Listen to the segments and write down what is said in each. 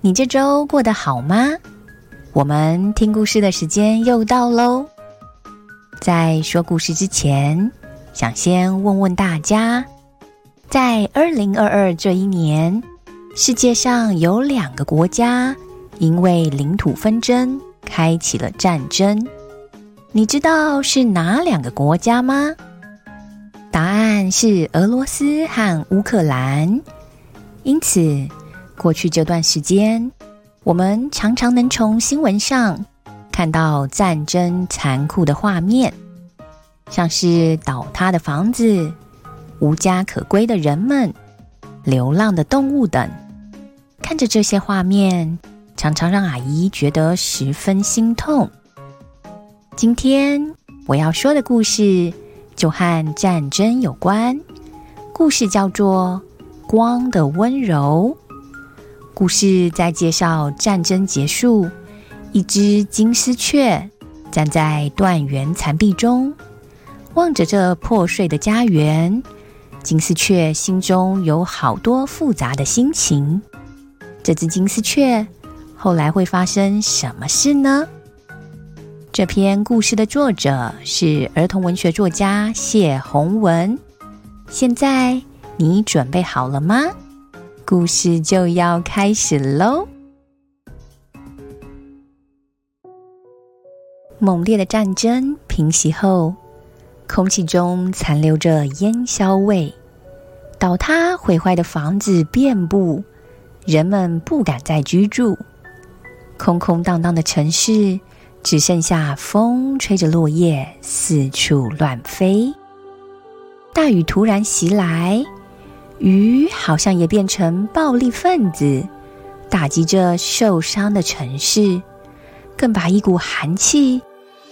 你这周过得好吗？我们听故事的时间又到喽。在说故事之前，想先问问大家，在二零二二这一年，世界上有两个国家因为领土纷争开启了战争，你知道是哪两个国家吗？答案是俄罗斯和乌克兰。因此，过去这段时间，我们常常能从新闻上看到战争残酷的画面，像是倒塌的房子、无家可归的人们、流浪的动物等。看着这些画面，常常让阿姨觉得十分心痛。今天我要说的故事。就和战争有关，故事叫做《光的温柔》。故事在介绍战争结束，一只金丝雀站在断垣残壁中，望着这破碎的家园。金丝雀心中有好多复杂的心情。这只金丝雀后来会发生什么事呢？这篇故事的作者是儿童文学作家谢宏文。现在你准备好了吗？故事就要开始喽！猛烈的战争平息后，空气中残留着烟硝味，倒塌毁坏的房子遍布，人们不敢再居住，空空荡荡的城市。只剩下风吹着落叶四处乱飞，大雨突然袭来，雨好像也变成暴力分子，打击着受伤的城市，更把一股寒气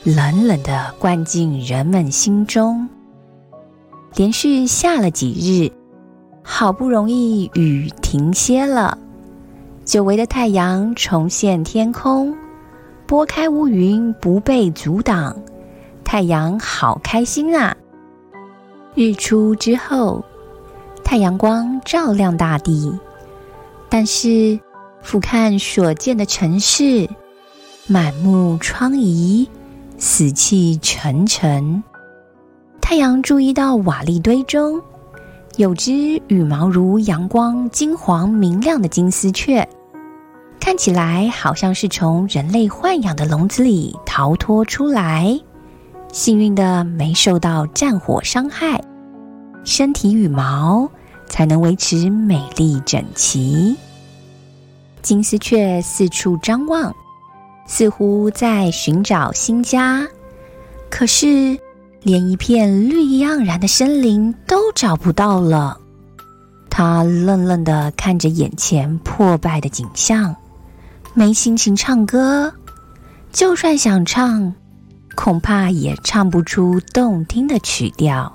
冷冷的灌进人们心中。连续下了几日，好不容易雨停歇了，久违的太阳重现天空。拨开乌云，不被阻挡，太阳好开心啊！日出之后，太阳光照亮大地，但是俯瞰所见的城市，满目疮痍，死气沉沉。太阳注意到瓦砾堆中有只羽毛如阳光、金黄明亮的金丝雀。看起来好像是从人类豢养的笼子里逃脱出来，幸运的没受到战火伤害，身体羽毛才能维持美丽整齐。金丝雀四处张望，似乎在寻找新家，可是连一片绿意盎然的森林都找不到了。它愣愣的看着眼前破败的景象。没心情唱歌，就算想唱，恐怕也唱不出动听的曲调。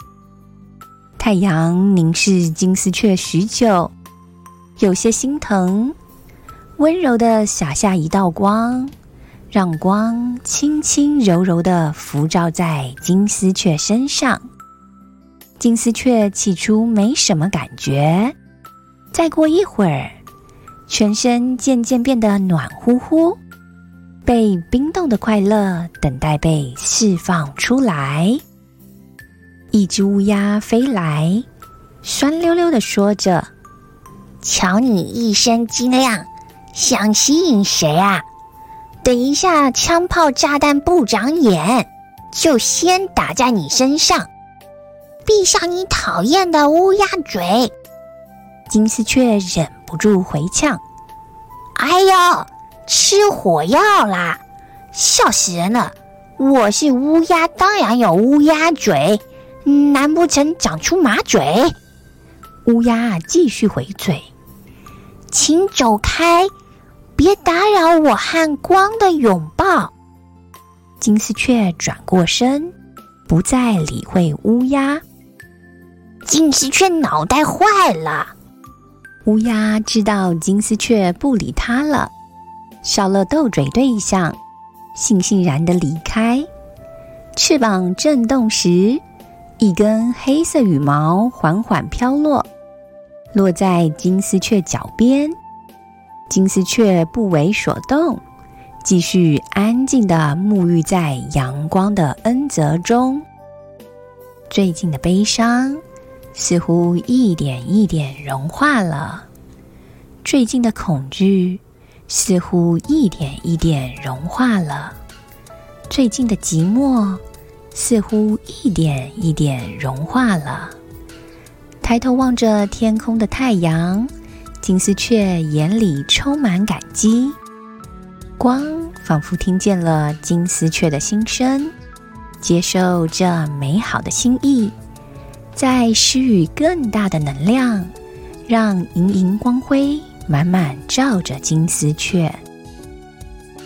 太阳凝视金丝雀许久，有些心疼，温柔的洒下一道光，让光轻轻柔柔的浮照在金丝雀身上。金丝雀起初没什么感觉，再过一会儿。全身渐渐变得暖乎乎，被冰冻的快乐等待被释放出来。一只乌鸦飞来，酸溜溜的说着：“瞧你一身精亮，想吸引谁啊？等一下，枪炮炸弹不长眼，就先打在你身上，闭上你讨厌的乌鸦嘴。”金丝雀忍不住回呛：“哎呦，吃火药啦！笑死人了！我是乌鸦，当然有乌鸦嘴，难不成长出马嘴？”乌鸦继续回嘴：“请走开，别打扰我和光的拥抱。金丝雀转过身，不再理会乌鸦。金丝雀脑袋坏了。乌鸦知道金丝雀不理它了，少了斗嘴对象，悻悻然的离开。翅膀震动时，一根黑色羽毛缓缓飘落，落在金丝雀脚边。金丝雀不为所动，继续安静的沐浴在阳光的恩泽中。最近的悲伤似乎一点一点融化了，最近的恐惧似乎一点一点融化了。最近的寂寞似乎一点一点融化了。抬头望着天空的太阳，金丝雀眼里充满感激。光仿佛听见了金丝雀的心声，接受这美好的心意，再施予更大的能量，让莹莹光辉满满照着金丝雀。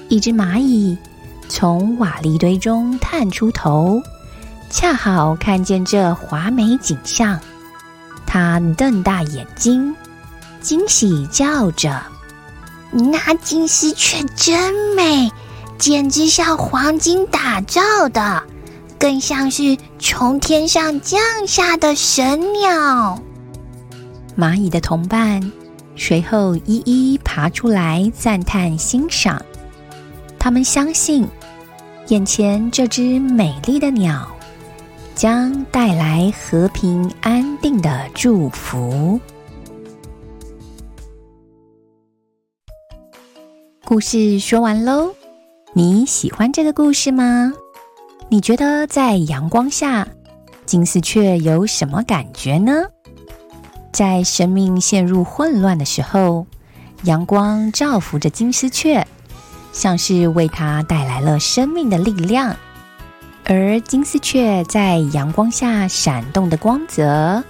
一只蚂蚁。从瓦砾堆中探出头，恰好看见这华美景象。他瞪大眼睛，惊喜叫着：“那金丝雀真美，简直像黄金打造的，更像是从天上降下的神鸟。”蚂蚁的同伴随后一一爬出来赞叹欣赏。他们相信，眼前这只美丽的鸟将带来和平安定的祝福。故事说完喽，你喜欢这个故事吗？你觉得在阳光下，金丝雀有什么感觉呢？在生命陷入混乱的时候，阳光照拂着金丝雀。像是为它带来了生命的力量，而金丝雀在阳光下闪动的光泽，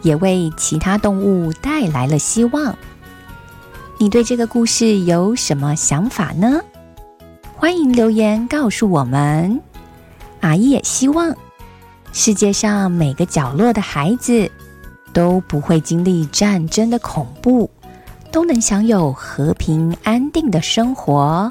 也为其他动物带来了希望。你对这个故事有什么想法呢？欢迎留言告诉我们。阿姨也希望世界上每个角落的孩子都不会经历战争的恐怖，都能享有和平安定的生活。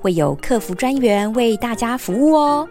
会有客服专员为大家服务哦。